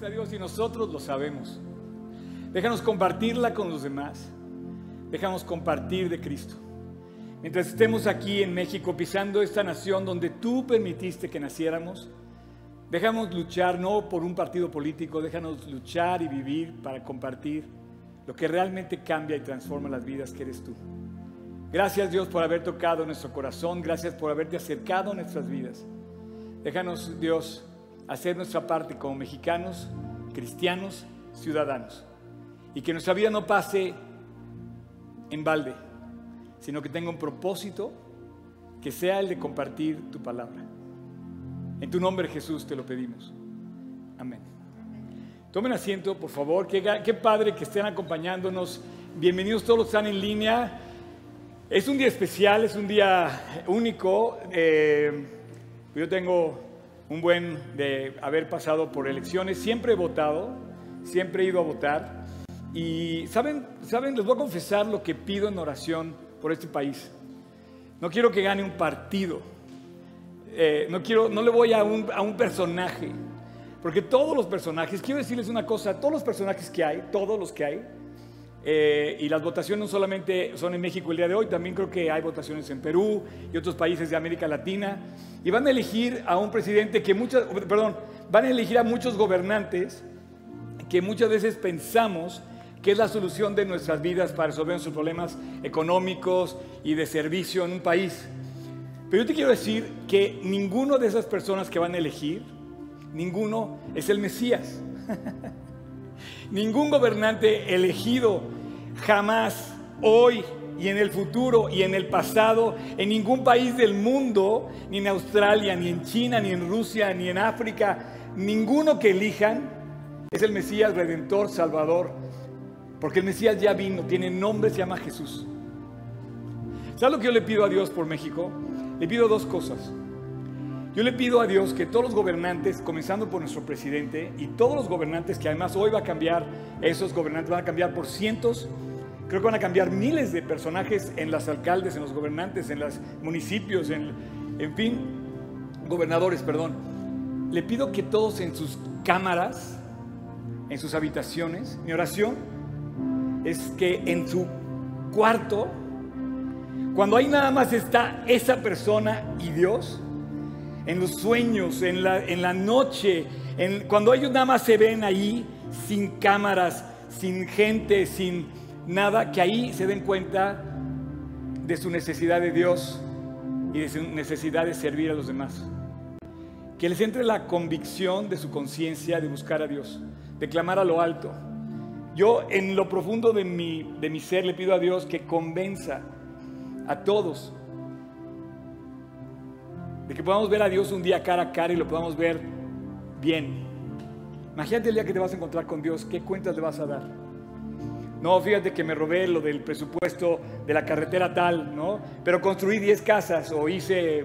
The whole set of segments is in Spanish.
nuestra Dios y nosotros lo sabemos. Déjanos compartirla con los demás. Déjanos compartir de Cristo. Mientras estemos aquí en México pisando esta nación donde tú permitiste que naciéramos, déjanos luchar no por un partido político, déjanos luchar y vivir para compartir lo que realmente cambia y transforma las vidas que eres tú. Gracias Dios por haber tocado nuestro corazón, gracias por haberte acercado a nuestras vidas. Déjanos Dios hacer nuestra parte como mexicanos, cristianos, ciudadanos. Y que nuestra vida no pase en balde, sino que tenga un propósito que sea el de compartir tu palabra. En tu nombre Jesús te lo pedimos. Amén. Tomen asiento, por favor. Qué, padre que estén acompañándonos. Bienvenidos todos los que están en línea. Es un día especial, es un día único. Eh, yo tengo un buen de haber pasado por elecciones. Siempre he votado, siempre he ido a votar. Y saben, saben, les voy a confesar lo que pido en oración por este país. No quiero que gane un partido. Eh, no quiero, no le voy a un, a un personaje. Porque todos los personajes, quiero decirles una cosa, todos los personajes que hay, todos los que hay, eh, y las votaciones no solamente son en México el día de hoy, también creo que hay votaciones en Perú y otros países de América Latina. Y van a elegir a un presidente que muchas, perdón, van a elegir a muchos gobernantes que muchas veces pensamos que es la solución de nuestras vidas para resolver nuestros problemas económicos y de servicio en un país. Pero yo te quiero decir que ninguno de esas personas que van a elegir, ninguno es el Mesías. Ningún gobernante elegido jamás, hoy y en el futuro y en el pasado, en ningún país del mundo, ni en Australia, ni en China, ni en Rusia, ni en África, ninguno que elijan es el Mesías Redentor, Salvador, porque el Mesías ya vino, tiene nombre, se llama Jesús. ¿Sabes lo que yo le pido a Dios por México? Le pido dos cosas. Yo le pido a Dios que todos los gobernantes, comenzando por nuestro presidente y todos los gobernantes, que además hoy va a cambiar, esos gobernantes van a cambiar por cientos, creo que van a cambiar miles de personajes en las alcaldes, en los gobernantes, en los municipios, en, en fin, gobernadores, perdón. Le pido que todos en sus cámaras, en sus habitaciones, mi oración es que en su cuarto, cuando ahí nada más está esa persona y Dios, en los sueños, en la, en la noche, en, cuando ellos nada más se ven ahí sin cámaras, sin gente, sin nada, que ahí se den cuenta de su necesidad de Dios y de su necesidad de servir a los demás. Que les entre la convicción de su conciencia de buscar a Dios, de clamar a lo alto. Yo en lo profundo de mi, de mi ser le pido a Dios que convenza a todos de que podamos ver a Dios un día cara a cara y lo podamos ver bien. Imagínate el día que te vas a encontrar con Dios, ¿qué cuentas le vas a dar? No, fíjate que me robé lo del presupuesto de la carretera tal, ¿no? Pero construí 10 casas o hice,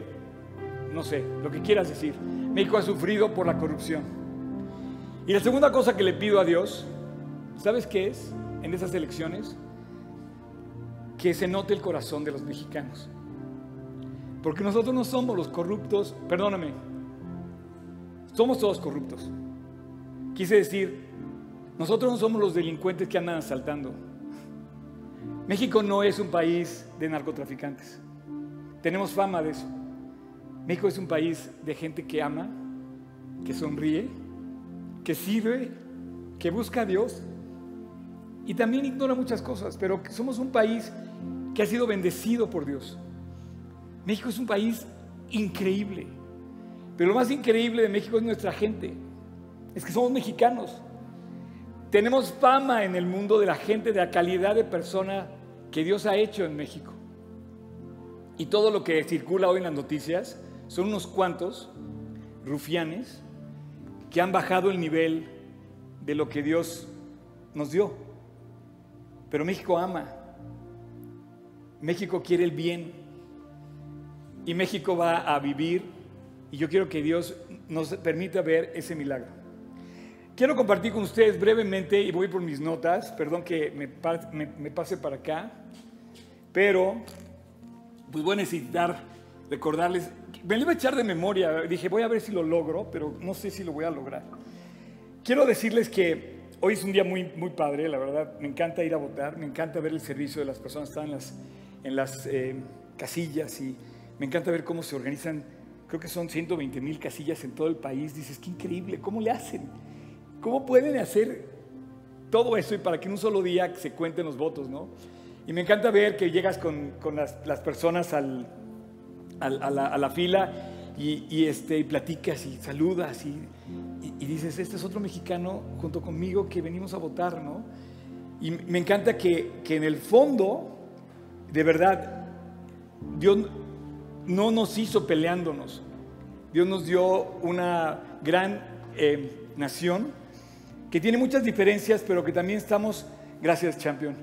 no sé, lo que quieras decir. México ha sufrido por la corrupción. Y la segunda cosa que le pido a Dios, ¿sabes qué es en esas elecciones? Que se note el corazón de los mexicanos. Porque nosotros no somos los corruptos, perdóname, somos todos corruptos. Quise decir, nosotros no somos los delincuentes que andan asaltando. México no es un país de narcotraficantes. Tenemos fama de eso. México es un país de gente que ama, que sonríe, que sirve, que busca a Dios y también ignora muchas cosas, pero somos un país que ha sido bendecido por Dios. México es un país increíble. Pero lo más increíble de México es nuestra gente. Es que somos mexicanos. Tenemos fama en el mundo de la gente, de la calidad de persona que Dios ha hecho en México. Y todo lo que circula hoy en las noticias son unos cuantos rufianes que han bajado el nivel de lo que Dios nos dio. Pero México ama. México quiere el bien y México va a vivir y yo quiero que Dios nos permita ver ese milagro. Quiero compartir con ustedes brevemente, y voy por mis notas, perdón que me, pase para acá, pero pues voy a necesitar recordarles, me lo iba a echar de memoria, dije voy a ver si lo logro, pero no sé si lo voy a lograr. quiero decirles que hoy es un día muy, muy padre, la verdad. Me encanta ir a votar, me encanta ver el servicio de las personas están en las, en las eh, casillas y me encanta ver cómo se organizan. Creo que son 120 mil casillas en todo el país. Dices, qué increíble, ¿cómo le hacen? ¿Cómo pueden hacer todo eso y para que en un solo día se cuenten los votos, no? Y me encanta ver que llegas con, con las, las, personas al, al, a, la, a, la, fila y, y, este, y platicas y saludas y, y, dices, este es otro mexicano junto conmigo que venimos a votar, ¿no? Y me encanta que, que en el fondo, de verdad, Dios no nos hizo peleándonos. Dios nos dio una gran eh, nación que tiene muchas diferencias, pero que también estamos, gracias Champion,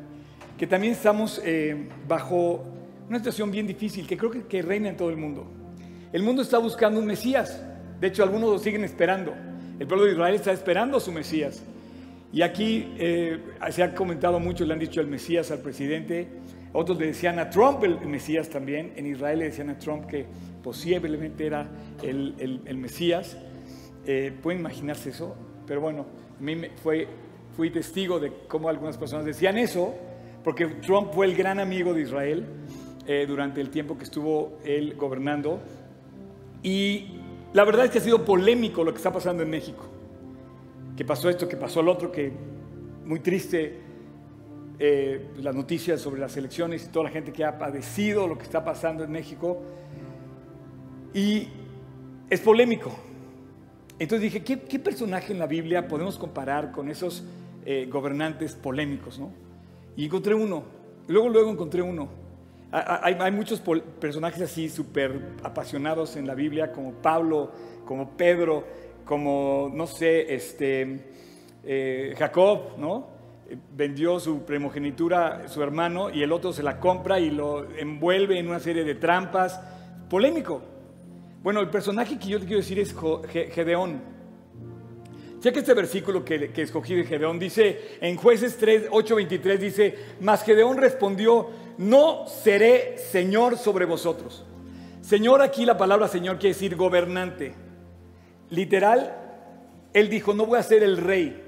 que también estamos eh, bajo una situación bien difícil que creo que, que, reina en todo el mundo. El mundo está buscando un Mesías, de hecho algunos lo siguen esperando. El pueblo de Israel está esperando a su Mesías. Y aquí eh, se ha comentado mucho, le han dicho el Mesías al presidente, otros le decían a Trump el, Mesías también, en Israel le decían a Trump que posiblemente era el, el, Mesías. Eh, ¿Pueden imaginarse eso? Pero bueno, a mí me fue, fui testigo de cómo algunas personas decían eso, porque Trump fue el gran amigo de Israel eh, durante el tiempo que estuvo él gobernando. Y la verdad es que ha sido polémico lo que está pasando en México. Que pasó esto, que pasó lo otro, que muy triste eh, las noticias sobre las elecciones y toda la gente que ha padecido lo que está pasando en México. Y es polémico. Entonces dije, ¿qué, qué personaje en la Biblia podemos comparar con esos eh, gobernantes polémicos? ¿no? Y encontré uno. Luego, luego encontré uno. Hay, hay muchos personajes así súper apasionados en la Biblia, como Pablo, como Pedro, como, no sé, este, eh, Jacob, ¿no? Vendió su primogenitura su hermano y el otro se la compra y lo envuelve en una serie de trampas. Polémico. Bueno, el personaje que yo te quiero decir es Gedeón. Que este versículo que, que, escogí de Gedeón dice, en jueces 3, 8, 23 dice, mas Gedeón respondió, no seré Señor sobre vosotros. Señor aquí la palabra Señor quiere decir gobernante. Literal, él dijo, no voy a ser el rey.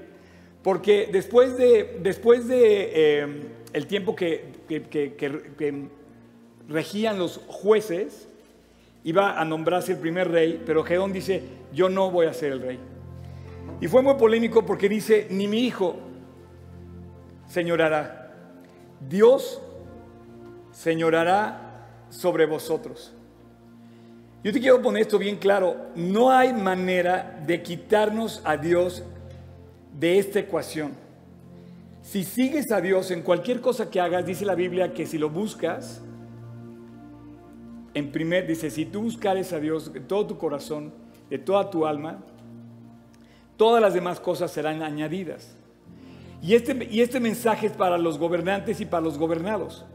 Porque después de, después de eh, el tiempo que, que, que regían los jueces, iba a nombrarse el primer rey, pero Gedeón dice, yo no voy a ser el rey. Y fue muy polémico porque dice, ni mi hijo señorará. Dios señorará sobre vosotros. Yo te quiero poner esto bien claro. No hay manera de quitarnos a Dios de esta ecuación. Si sigues a Dios en cualquier cosa que hagas, dice la Biblia que si lo buscas, en primer, dice, si tú buscares a Dios de todo tu corazón, de toda tu alma, todas las demás cosas serán añadidas. Y este, y este mensaje es para los gobernantes y para los gobernados.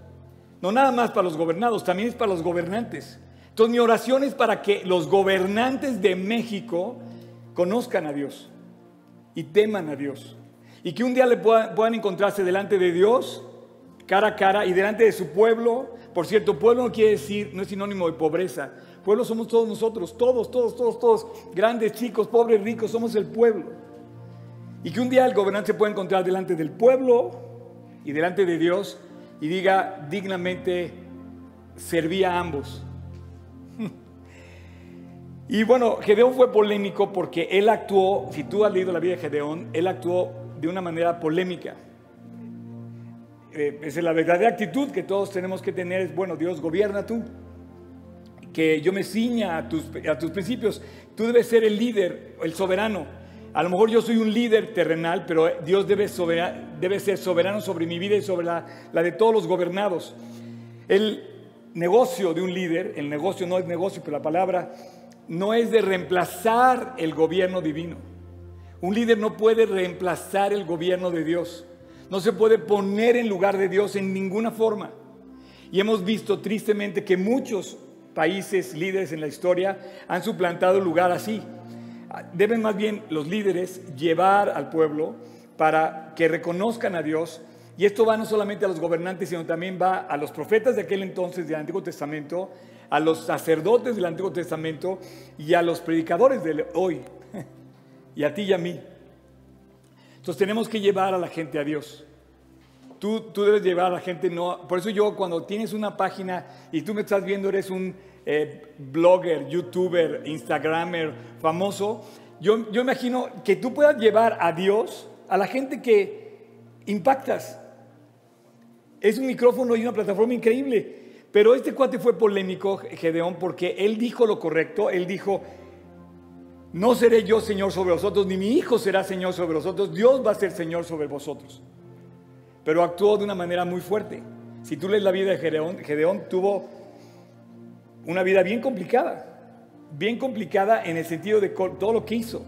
No nada más para los gobernados, también es para los gobernantes. Entonces mi oración es para que los gobernantes de México conozcan a Dios y teman a Dios. Y que un día le puedan, encontrarse delante de Dios, cara a cara, y delante de su pueblo, por cierto, pueblo no quiere decir, no es sinónimo de pobreza. Pueblo somos todos nosotros, todos, todos, todos, todos, grandes, chicos, pobres, ricos, somos el pueblo. Y que un día el gobernante se pueda encontrar delante del pueblo y delante de Dios y diga dignamente, serví a ambos. Y bueno, Gedeón fue polémico porque él actuó, si tú has leído la vida de Gedeón, él actuó de una manera polémica eh, es la verdadera actitud que todos tenemos que tener, es, bueno, Dios, gobierna tú, que yo me ciña a tus, a tus principios, tú debes ser el líder, el soberano. A lo mejor yo soy un líder terrenal, pero Dios debe, debe ser soberano sobre mi vida y sobre la, la de todos los gobernados. El negocio de un líder, el negocio no es negocio, pero la palabra no es de reemplazar el gobierno divino. Un líder no puede reemplazar el gobierno de Dios no se puede poner en lugar de Dios en ninguna forma. Y hemos visto tristemente que muchos países líderes en la historia han suplantado lugar así. Deben más bien los líderes llevar al pueblo para que reconozcan a Dios. Y esto va no solamente a los gobernantes, sino también va a los profetas de aquel entonces del Antiguo Testamento, a los sacerdotes del Antiguo Testamento y a los predicadores de hoy, y a ti y a mí. Entonces tenemos que llevar a la gente a Dios. Tú, tú debes llevar a la gente, no. Por eso yo cuando tienes una página y tú me estás viendo, eres un eh, blogger, youtuber, instagramer famoso, yo, yo imagino que tú puedas llevar a Dios a la gente que impactas. Es un micrófono y una plataforma increíble. Pero este cuate fue polémico, Gedeón, porque él dijo lo correcto. Él dijo, no seré yo Señor sobre vosotros, ni mi hijo será Señor sobre vosotros. Dios va a ser Señor sobre vosotros. Pero actuó de una manera muy fuerte. Si tú lees la vida de Gedeón, Gedeón tuvo una vida bien complicada. Bien complicada en el sentido de todo lo que hizo.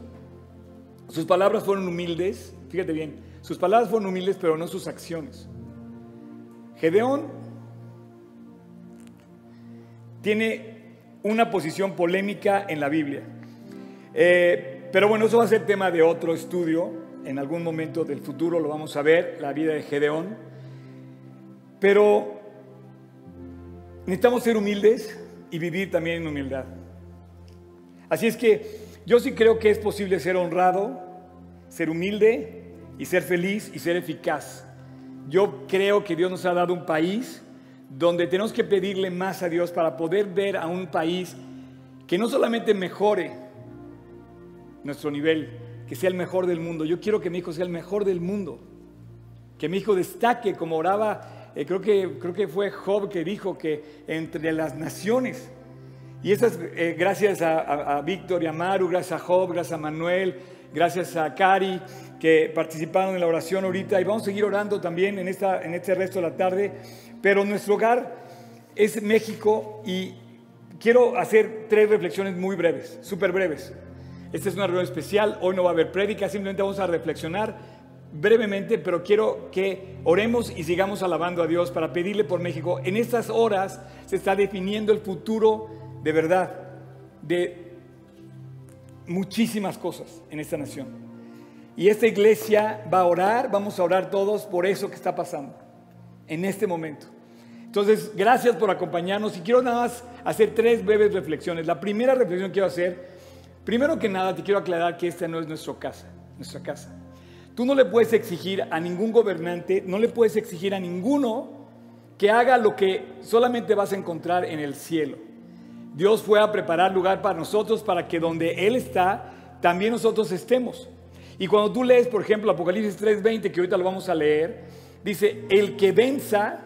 Sus palabras fueron humildes, fíjate bien, sus palabras fueron humildes, pero no sus acciones. Gedeón tiene una posición polémica en la Biblia. Eh, pero bueno, eso va a ser tema de otro estudio. En algún momento del futuro lo vamos a ver, la vida de Gedeón. Pero necesitamos ser humildes y vivir también en humildad. Así es que yo sí creo que es posible ser honrado, ser humilde y ser feliz y ser eficaz. Yo creo que Dios nos ha dado un país donde tenemos que pedirle más a Dios para poder ver a un país que no solamente mejore nuestro nivel, que sea el mejor del mundo. Yo quiero que mi hijo sea el mejor del mundo, que mi hijo destaque como oraba, eh, creo, que, creo que fue Job que dijo que entre las naciones, y eso es eh, gracias a, Víctor y a Maru, gracias a Job, gracias a Manuel, gracias a Cari, que participaron en la oración ahorita, y vamos a seguir orando también en, esta, en este resto de la tarde pero nuestro hogar es México y quiero hacer tres reflexiones muy breves, súper breves. Esta es una reunión especial, hoy no va a haber prédica, simplemente vamos a reflexionar brevemente, pero quiero que oremos y sigamos alabando a Dios para pedirle por México. En estas horas se está definiendo el futuro de verdad de muchísimas cosas en esta nación. Y esta iglesia va a orar, vamos a orar todos por eso que está pasando en este momento. Entonces, gracias por acompañarnos y quiero nada más hacer tres breves reflexiones. La primera reflexión que quiero hacer, primero que nada te quiero aclarar que esta no es nuestra casa, nuestra casa. Tú no le puedes exigir a ningún gobernante, no le puedes exigir a ninguno que haga lo que solamente vas a encontrar en el cielo. Dios fue a preparar lugar para nosotros para que donde Él está, también nosotros estemos. Y cuando tú lees, por ejemplo, Apocalipsis 3:20, que ahorita lo vamos a leer, Dice, el que venza,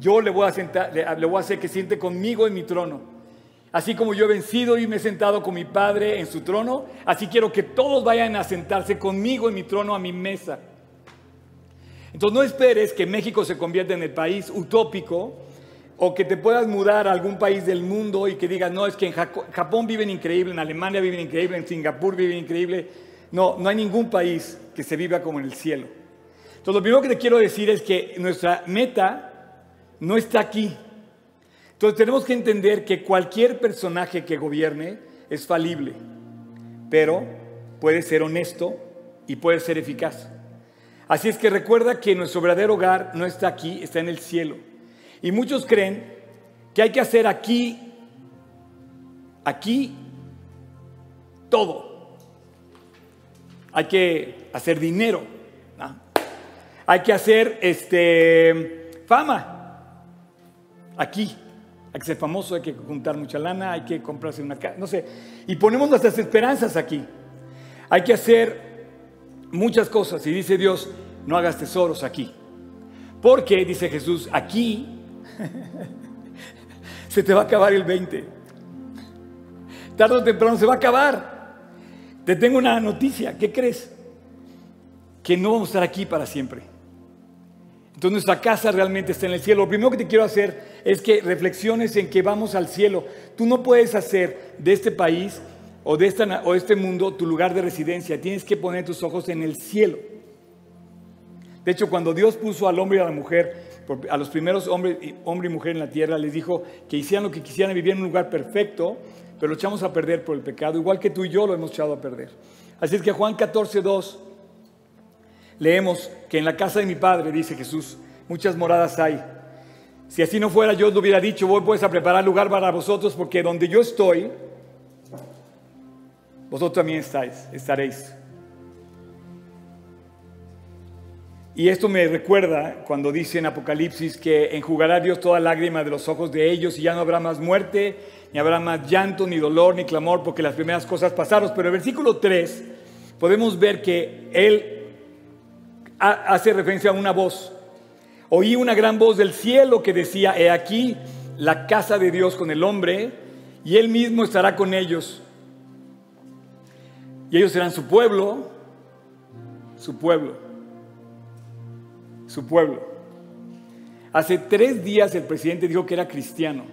yo le voy, a sentar, le voy a hacer que siente conmigo en mi trono. Así como yo he vencido y me he sentado con mi Padre en su trono, así quiero que todos vayan a sentarse conmigo en mi trono, a mi mesa. Entonces no esperes que México se convierta en el país utópico o que te puedas mudar a algún país del mundo y que digas, no, es que en Japón viven increíble, en Alemania viven increíble, en Singapur viven increíble. No, no hay ningún país que se viva como en el cielo. Entonces, lo primero que te quiero decir es que nuestra meta no está aquí. Entonces, tenemos que entender que cualquier personaje que gobierne es falible, pero puede ser honesto y puede ser eficaz. Así es que recuerda que nuestro verdadero hogar no está aquí, está en el cielo. Y muchos creen que hay que hacer aquí, aquí, todo. Hay que hacer dinero, hay que hacer este, fama. Aquí. Hay que ser famoso, hay que juntar mucha lana, hay que comprarse una casa, no sé. Y ponemos nuestras esperanzas aquí. Hay que hacer muchas cosas. Y dice Dios, no hagas tesoros aquí. Porque, dice Jesús, aquí se te va a acabar el 20. Tarde o temprano se va a acabar. Te tengo una noticia. ¿Qué crees? Que no vamos a estar aquí para siempre. Entonces nuestra casa realmente está en el cielo. Lo primero que te quiero hacer es que reflexiones en que vamos al cielo. Tú no puedes hacer de este país o de, esta, o este mundo tu lugar de residencia. Tienes que poner tus ojos en el cielo. De hecho, cuando Dios puso al hombre y a la mujer, a los primeros hombres hombre y mujer en la tierra, les dijo que hicieran lo que quisieran, vivir en un lugar perfecto, pero lo echamos a perder por el pecado, igual que tú y yo lo hemos echado a perder. Así es que Juan 14, 2 leemos que en la casa de mi padre, dice Jesús, muchas moradas hay. Si así no fuera, yo os lo hubiera dicho, voy pues a preparar lugar para vosotros, porque donde yo estoy, vosotros también estáis, estaréis. Y esto me recuerda cuando dice en Apocalipsis que enjugará Dios toda lágrima de los ojos de ellos y ya no habrá más muerte, ni habrá más llanto, ni dolor, ni clamor, porque las primeras cosas pasaron. Pero en el versículo 3 podemos ver que él hace referencia a una voz. Oí una gran voz del cielo que decía, he aquí la casa de Dios con el hombre, y él mismo estará con ellos. Y ellos serán su pueblo, su pueblo su pueblo. Hace tres días el presidente dijo que era cristiano.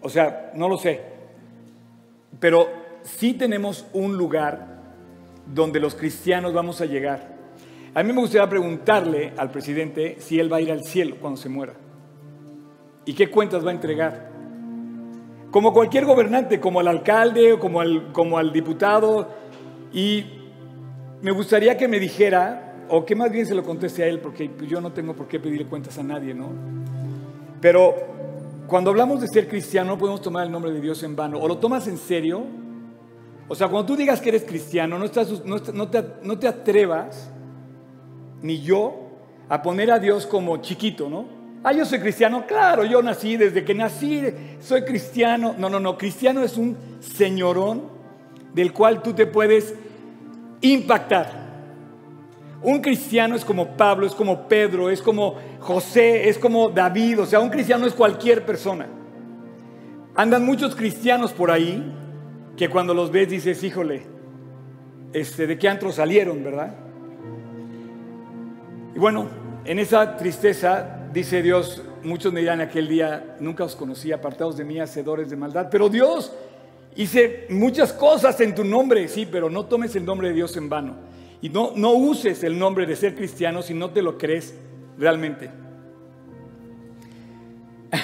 O sea, no lo sé. Pero sí tenemos un lugar donde los cristianos vamos a llegar. A mí me gustaría preguntarle al presidente si él va a ir al cielo cuando se muera. ¿Y qué cuentas va a entregar? Como cualquier gobernante, como al alcalde o como al, como al diputado. Y me gustaría que me dijera o que más bien se lo conteste a él, porque yo no tengo por qué pedirle cuentas a nadie, ¿no? Pero cuando hablamos de ser cristiano, no podemos tomar el nombre de Dios en vano. O lo tomas en serio, o sea, cuando tú digas que eres cristiano, no, estás, no, te, te atrevas, ni yo, a poner a Dios como chiquito, ¿no? Ah, yo soy cristiano, claro, yo nací, desde que nací soy cristiano. No, no, no, cristiano es un señorón del cual tú te puedes impactar. Un cristiano es como Pablo, es como Pedro, es como José, es como David. O sea, un cristiano es cualquier persona. Andan muchos cristianos por ahí que cuando los ves dices, híjole, este, ¿de qué antro salieron, verdad? Y bueno, en esa tristeza, dice Dios, muchos me dirán aquel día, nunca os conocí, apartados de mí, hacedores de maldad. Pero Dios, hice muchas cosas en tu nombre, sí, pero no tomes el nombre de Dios en vano. Y no, no uses el nombre de ser cristiano si no te lo crees realmente.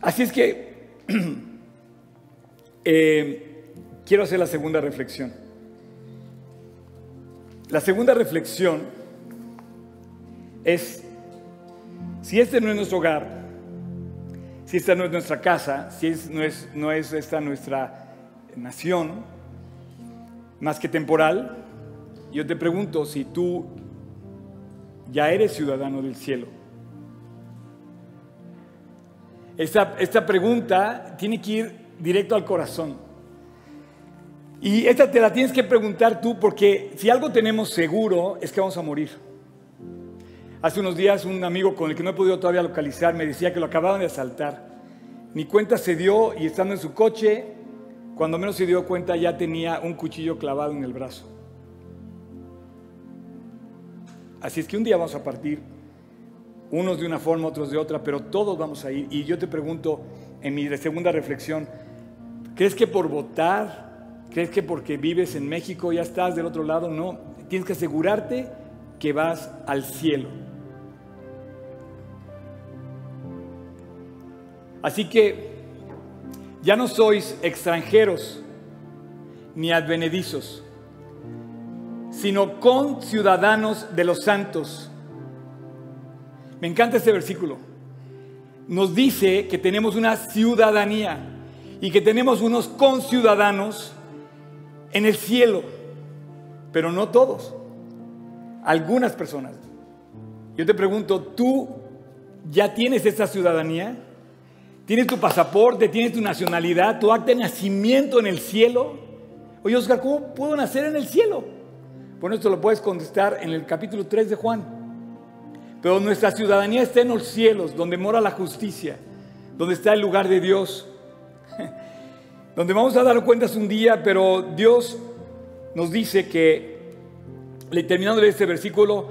Así es que eh, quiero hacer la segunda reflexión. La segunda reflexión es, si este no es nuestro hogar, si esta no es nuestra casa, si no, es, esta nuestra nación, más que temporal, yo te pregunto si tú ya eres ciudadano del cielo. Esta pregunta tiene que ir directo al corazón. Y esta te la tienes que preguntar tú porque si algo tenemos seguro es que vamos a morir. Hace unos días un amigo con el que no he podido todavía localizar me decía que lo acababan de asaltar. Ni cuenta se dio y estando en su coche cuando menos se dio cuenta ya tenía un cuchillo clavado en el brazo. Así es que un día vamos a partir, unos de una forma, otros de otra, pero todos vamos a ir. Y yo te pregunto en mi segunda reflexión, ¿crees que por votar, crees que porque vives en México ya estás del otro lado? No, tienes que asegurarte que vas al cielo. Así que ya no sois extranjeros ni advenedizos, sino con ciudadanos de los santos. Me encanta este versículo. Nos dice que tenemos una ciudadanía y que tenemos unos conciudadanos en el cielo, pero no todos, algunas personas. Yo te pregunto, ¿tú ya tienes esta ciudadanía? Tienes tu pasaporte, tienes tu nacionalidad, tu acta de nacimiento en el cielo. Oye, Oscar, ¿cómo puedo nacer en el cielo? Bueno, esto lo puedes contestar en el capítulo 3 de Juan. Pero nuestra ciudadanía está en los cielos, donde mora la justicia, donde está el lugar de Dios, donde vamos a dar cuentas un día, pero Dios nos dice que, terminando de este versículo,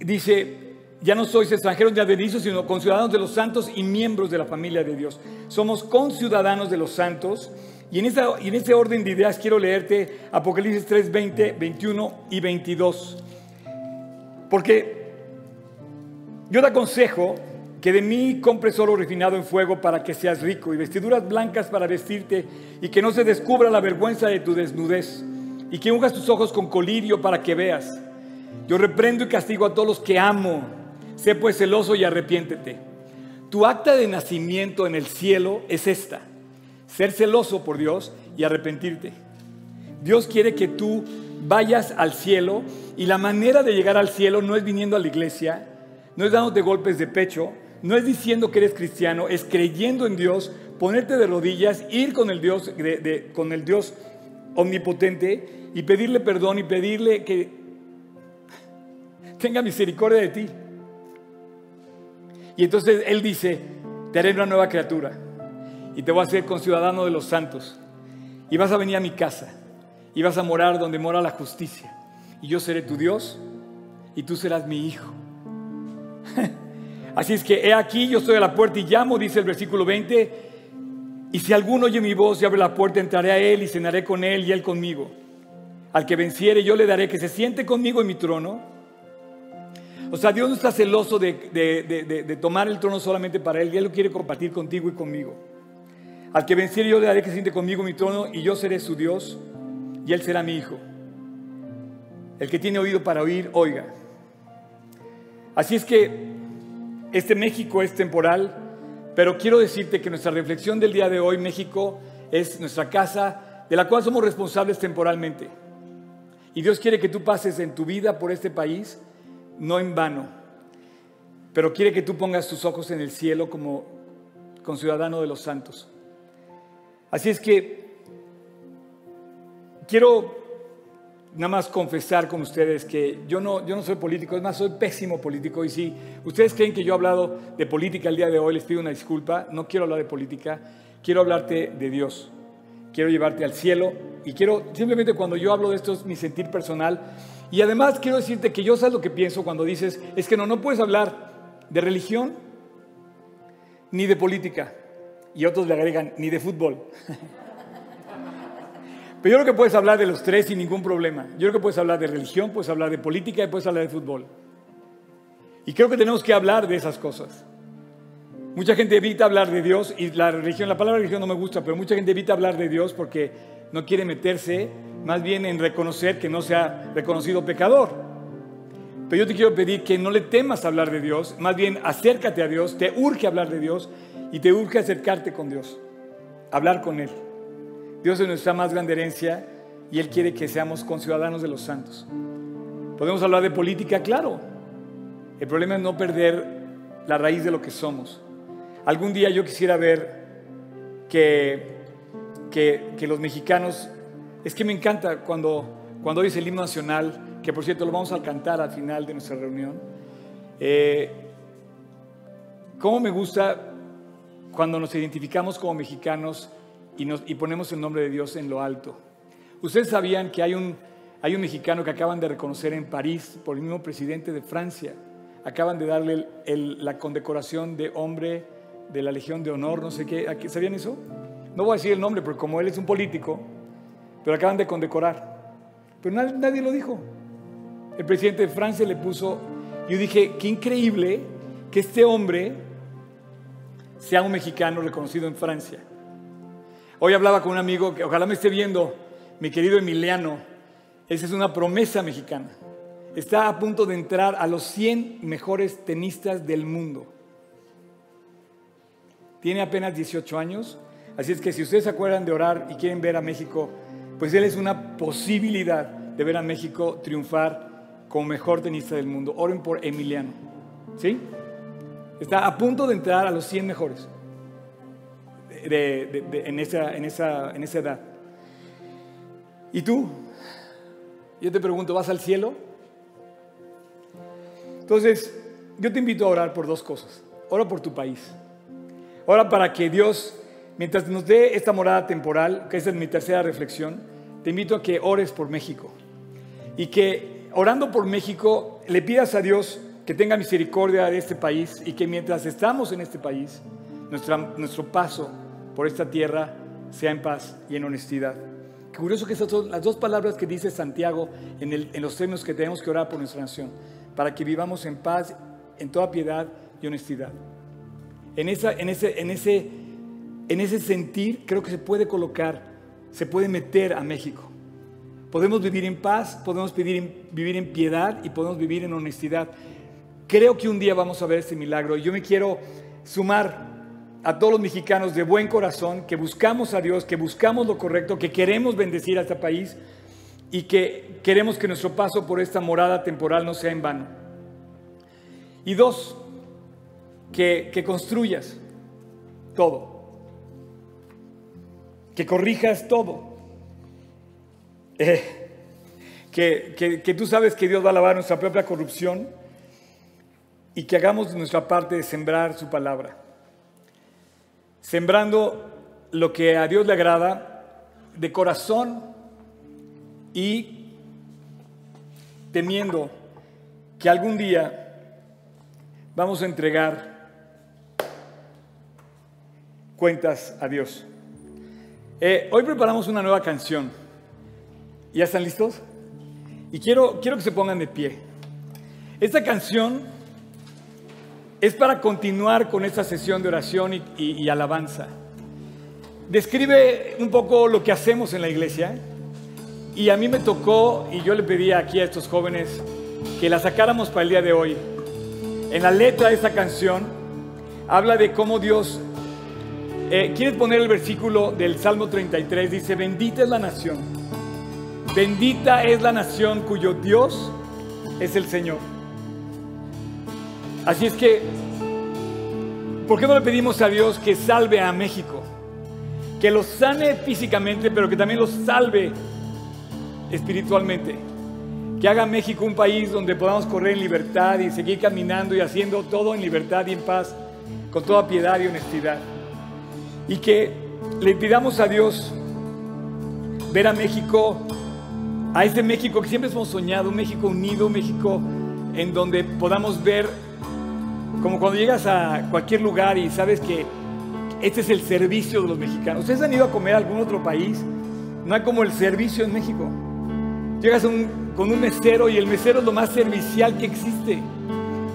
dice, ya no sois extranjeros ni advenedizos, sino conciudadanos de los santos y miembros de la familia de Dios. Somos conciudadanos de los santos. Y en, esa, en ese orden de ideas quiero leerte Apocalipsis 3, 20, 21 y 22. Porque yo te aconsejo que de mí compres oro refinado en fuego para que seas rico y vestiduras blancas para vestirte y que no se descubra la vergüenza de tu desnudez y que ungas tus ojos con colirio para que veas. Yo reprendo y castigo a todos los que amo Sé pues celoso y arrepiéntete. Tu acta de nacimiento en el cielo es esta. Ser celoso por Dios y arrepentirte. Dios quiere que tú vayas al cielo y la manera de llegar al cielo no es viniendo a la iglesia, no es dándote golpes de pecho, no es diciendo que eres cristiano, es creyendo en Dios, ponerte de rodillas, ir con el Dios, con el Dios omnipotente y pedirle perdón y pedirle que tenga misericordia de ti. Y entonces Él dice, te haré una nueva criatura y te voy a hacer conciudadano de los santos y vas a venir a mi casa y vas a morar donde mora la justicia y yo seré tu Dios y tú serás mi hijo. Así es que he aquí, yo estoy a la puerta y llamo, dice el versículo 20, y si alguno oye mi voz y abre la puerta, entraré a él y cenaré con él y él conmigo. Al que venciere, yo le daré que se siente conmigo en mi trono. O sea, Dios no está celoso de, tomar el trono solamente para él, Él lo quiere compartir contigo y conmigo. Al que venciere, yo le daré que se siente conmigo en mi trono y yo seré su Dios y él será mi hijo. El que tiene oído para oír, oiga. Así es que este México es temporal, pero quiero decirte que nuestra reflexión del día de hoy, México, es nuestra casa de la cual somos responsables temporalmente. Y Dios quiere que tú pases en tu vida por este país, no en vano, pero quiere que tú pongas tus ojos en el cielo como ciudadano de los santos. Así es que quiero nada más confesar con ustedes que yo no, yo no soy político, es más, soy pésimo político. Y si ustedes creen que yo he hablado de política el día de hoy, les pido una disculpa. No quiero hablar de política, quiero hablarte de Dios. Quiero llevarte al cielo y quiero, simplemente cuando yo hablo de esto es mi sentir personal. Y además quiero decirte que yo sé lo que pienso cuando dices, es que no, no puedes hablar de religión ni de política. Y otros le agregan, ni de fútbol. Pero yo creo que puedes hablar de los tres sin ningún problema. Yo creo que puedes hablar de religión, puedes hablar de política y puedes hablar de fútbol. Y creo que tenemos que hablar de esas cosas. Mucha gente evita hablar de Dios y la religión, la palabra religión no me gusta, pero mucha gente evita hablar de Dios porque no quiere meterse más bien en reconocer que no se ha reconocido pecador. Pero yo te quiero pedir que no le temas hablar de Dios, más bien acércate a Dios, te urge hablar de Dios y te urge acercarte con Dios, hablar con Él. Dios es nuestra más grande herencia y Él quiere que seamos conciudadanos de los santos. Podemos hablar de política, claro. El problema es no perder la raíz de lo que somos. Algún día yo quisiera ver que, que, los mexicanos, es que me encanta cuando, cuando hoy es el himno nacional, que por cierto lo vamos a cantar al final de nuestra reunión. Eh, ¿Cómo me gusta cuando nos identificamos como mexicanos y, ponemos el nombre de Dios en lo alto. Ustedes sabían que hay un, hay un mexicano que acaban de reconocer en París por el mismo presidente de Francia. Acaban de darle la condecoración de hombre de la Legión de Honor, no sé qué. ¿Sabían eso? No voy a decir el nombre porque como él es un político, pero acaban de condecorar. Pero nadie, nadie lo dijo. El presidente de Francia le puso, yo dije, qué increíble que este hombre sea un mexicano reconocido en Francia. Hoy hablaba con un amigo que ojalá me esté viendo, mi querido Emiliano. Esa es una promesa mexicana. Está a punto de entrar a los 100 mejores tenistas del mundo. Tiene apenas 18 años, así es que si ustedes se acuerdan de orar y quieren ver a México, pues él es una posibilidad de ver a México triunfar como mejor tenista del mundo. Oren por Emiliano. ¿Sí? Está a punto de entrar a los 100 mejores en, esa, en, esa, en esa edad. ¿Y tú? Yo te pregunto, ¿vas al cielo? Entonces, yo te invito a orar por dos cosas. Ora por tu país. Ora para que Dios, mientras nos dé esta morada temporal, que esa es mi tercera reflexión, te invito a que ores por México. Y que orando por México le pidas a Dios que tenga misericordia de este país y que mientras estamos en este país, nuestra, nuestro paso por esta tierra sea en paz y en honestidad. Curioso que esas son las dos palabras que dice Santiago en, los términos que tenemos que orar por nuestra nación, para que vivamos en paz, en toda piedad y honestidad. En, ese, en, ese, en ese sentir creo que se puede colocar, se puede meter a México. Podemos vivir en paz, podemos vivir en piedad y podemos vivir en honestidad. Creo que un día vamos a ver este milagro y yo me quiero sumar a todos los mexicanos de buen corazón, que buscamos a Dios, que buscamos lo correcto, que queremos bendecir a este país y que queremos que nuestro paso por esta morada temporal no sea en vano. Y dos, que, que construyas todo, que corrijas todo, eh, que, que, que tú sabes que Dios va a lavar nuestra propia corrupción y que hagamos nuestra parte de sembrar su palabra. Sembrando lo que a Dios le agrada de corazón y temiendo que algún día vamos a entregar cuentas a Dios. Eh, hoy preparamos una nueva canción. ¿Ya están listos? Y quiero, quiero que se pongan de pie. Esta canción es para continuar con esta sesión de oración y, alabanza. Describe un poco lo que hacemos en la iglesia. Y a mí me tocó, y yo le pedí aquí a estos jóvenes que la sacáramos para el día de hoy. En la letra de esta canción habla de cómo Dios... Eh, ¿Quieres poner el versículo del Salmo 33? Dice, bendita es la nación. Bendita es la nación cuyo Dios es el Señor. Así es que, ¿por qué no le pedimos a Dios que salve a México? Que lo sane físicamente, pero que también lo salve espiritualmente. Que haga México un país donde podamos correr en libertad y seguir caminando y haciendo todo en libertad y en paz, con toda piedad y honestidad. Y que le pidamos a Dios ver a México, a este México que siempre hemos soñado, un México unido, un México en donde podamos ver, como cuando llegas a cualquier lugar y sabes que este es el servicio de los mexicanos. ¿Ustedes han ido a comer a algún otro país? No hay como el servicio en México. Llegas con un mesero y el mesero es lo más servicial que existe.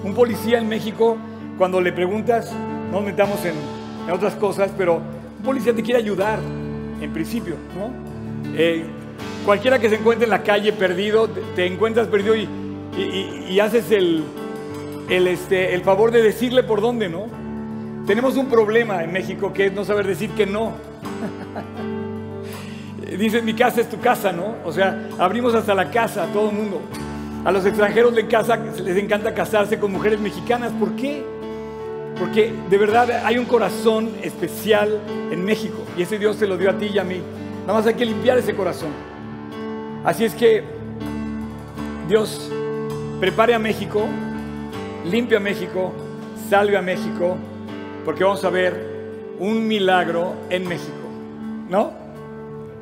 Un policía en México, cuando le preguntas, no metamos en, otras cosas, pero un policía te quiere ayudar, en principio, ¿no? Eh, cualquiera que se encuentre en la calle perdido, te, encuentras perdido y, y, haces el, el, este, el favor de decirle por dónde, ¿no? Tenemos un problema en México que es no saber decir que no. dice mi casa es tu casa, ¿no? O sea, abrimos hasta la casa a todo el mundo. A los extranjeros les, casa, les encanta casarse con mujeres mexicanas. ¿Por qué? Porque de verdad hay un corazón especial en México y ese Dios se lo dio a ti y a mí. Nada más hay que limpiar ese corazón. Así es que Dios prepare a México, limpia a México, salve a México, porque vamos a ver un milagro en México, ¿no?